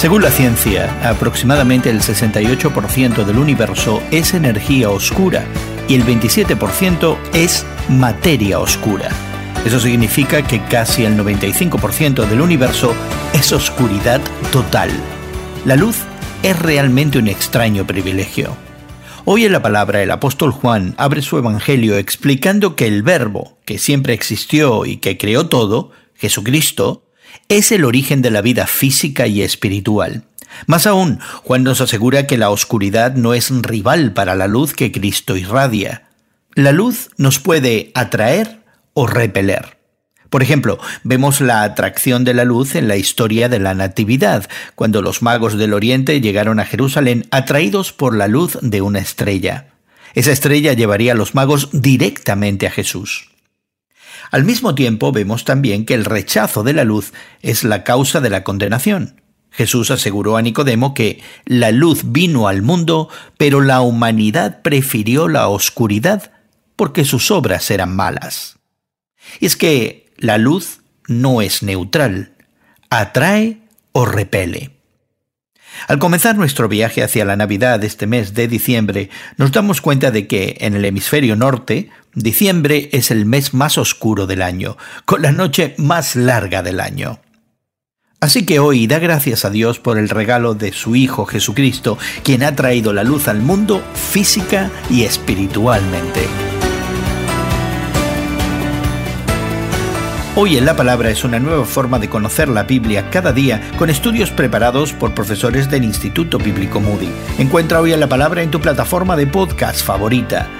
Según la ciencia, aproximadamente el 68% del universo es energía oscura y el 27% es materia oscura. Eso significa que casi el 95% del universo es oscuridad total. La luz es realmente un extraño privilegio. Hoy en la palabra el apóstol Juan abre su evangelio explicando que el verbo, que siempre existió y que creó todo, Jesucristo, es el origen de la vida física y espiritual. Más aún, Juan nos asegura que la oscuridad no es rival para la luz que Cristo irradia. La luz nos puede atraer o repeler. Por ejemplo, vemos la atracción de la luz en la historia de la Natividad, cuando los magos del Oriente llegaron a Jerusalén atraídos por la luz de una estrella. Esa estrella llevaría a los magos directamente a Jesús. Al mismo tiempo vemos también que el rechazo de la luz es la causa de la condenación. Jesús aseguró a Nicodemo que la luz vino al mundo, pero la humanidad prefirió la oscuridad porque sus obras eran malas. es que la luz no es neutral, atrae o repele. Al comenzar nuestro viaje hacia la Navidad este mes de diciembre, nos damos cuenta de que en el hemisferio norte, diciembre es el mes más oscuro del año, con la noche más larga del año. Así que hoy da gracias a Dios por el regalo de su Hijo Jesucristo, quien ha traído la luz al mundo física y espiritualmente. Hoy en la Palabra es una nueva forma de conocer la Biblia cada día con estudios preparados por profesores del Instituto Bíblico Moody. Encuentra Hoy en la Palabra en tu plataforma de podcast favorita.